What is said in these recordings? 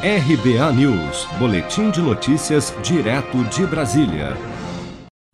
RBA News, Boletim de Notícias, direto de Brasília.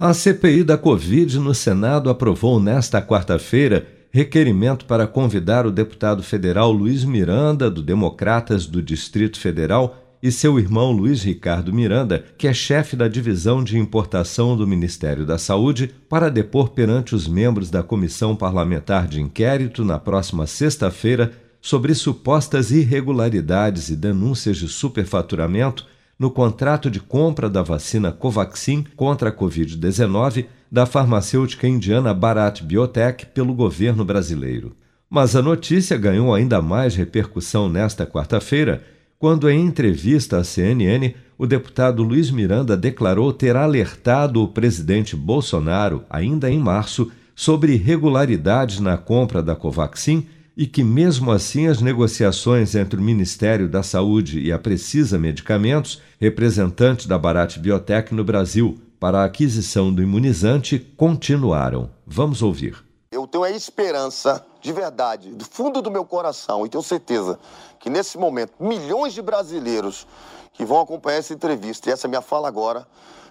A CPI da Covid no Senado aprovou nesta quarta-feira requerimento para convidar o deputado federal Luiz Miranda, do Democratas do Distrito Federal, e seu irmão Luiz Ricardo Miranda, que é chefe da divisão de importação do Ministério da Saúde, para depor perante os membros da Comissão Parlamentar de Inquérito na próxima sexta-feira sobre supostas irregularidades e denúncias de superfaturamento no contrato de compra da vacina Covaxin contra a Covid-19 da farmacêutica indiana Bharat Biotech pelo governo brasileiro. Mas a notícia ganhou ainda mais repercussão nesta quarta-feira, quando, em entrevista à CNN, o deputado Luiz Miranda declarou ter alertado o presidente Bolsonaro, ainda em março, sobre irregularidades na compra da Covaxin e que, mesmo assim, as negociações entre o Ministério da Saúde e a Precisa Medicamentos, representante da Barat Biotech no Brasil, para a aquisição do imunizante, continuaram. Vamos ouvir. Eu tenho a esperança, de verdade, do fundo do meu coração, e tenho certeza que nesse momento, milhões de brasileiros que vão acompanhar essa entrevista, e essa é minha fala agora,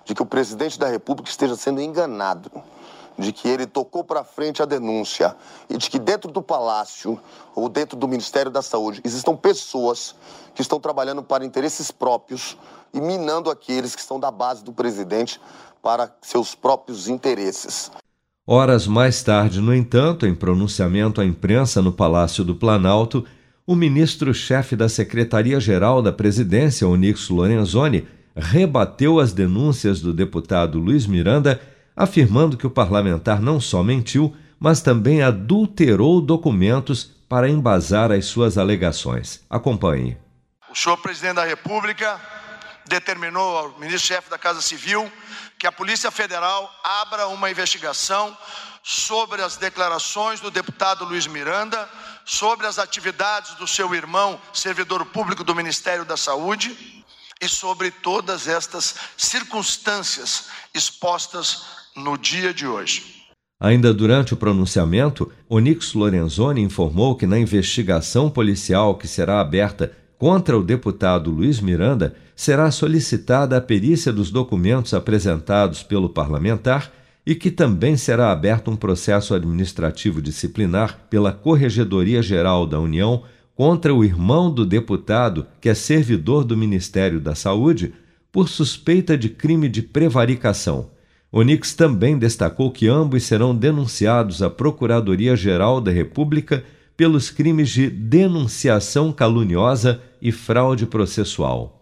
de que o presidente da República esteja sendo enganado de que ele tocou para frente a denúncia e de que dentro do palácio ou dentro do Ministério da Saúde existam pessoas que estão trabalhando para interesses próprios e minando aqueles que estão da base do presidente para seus próprios interesses. Horas mais tarde, no entanto, em pronunciamento à imprensa no Palácio do Planalto, o ministro-chefe da Secretaria-Geral da Presidência, Onix Lorenzoni, rebateu as denúncias do deputado Luiz Miranda afirmando que o parlamentar não só mentiu, mas também adulterou documentos para embasar as suas alegações. Acompanhe. O senhor presidente da República determinou ao ministro-chefe da Casa Civil que a Polícia Federal abra uma investigação sobre as declarações do deputado Luiz Miranda, sobre as atividades do seu irmão, servidor público do Ministério da Saúde, e sobre todas estas circunstâncias expostas no dia de hoje. Ainda durante o pronunciamento, Onix Lorenzoni informou que na investigação policial que será aberta contra o deputado Luiz Miranda será solicitada a perícia dos documentos apresentados pelo parlamentar e que também será aberto um processo administrativo disciplinar pela Corregedoria Geral da União contra o irmão do deputado, que é servidor do Ministério da Saúde, por suspeita de crime de prevaricação. Onix também destacou que ambos serão denunciados à Procuradoria-Geral da República pelos crimes de denunciação caluniosa e fraude processual.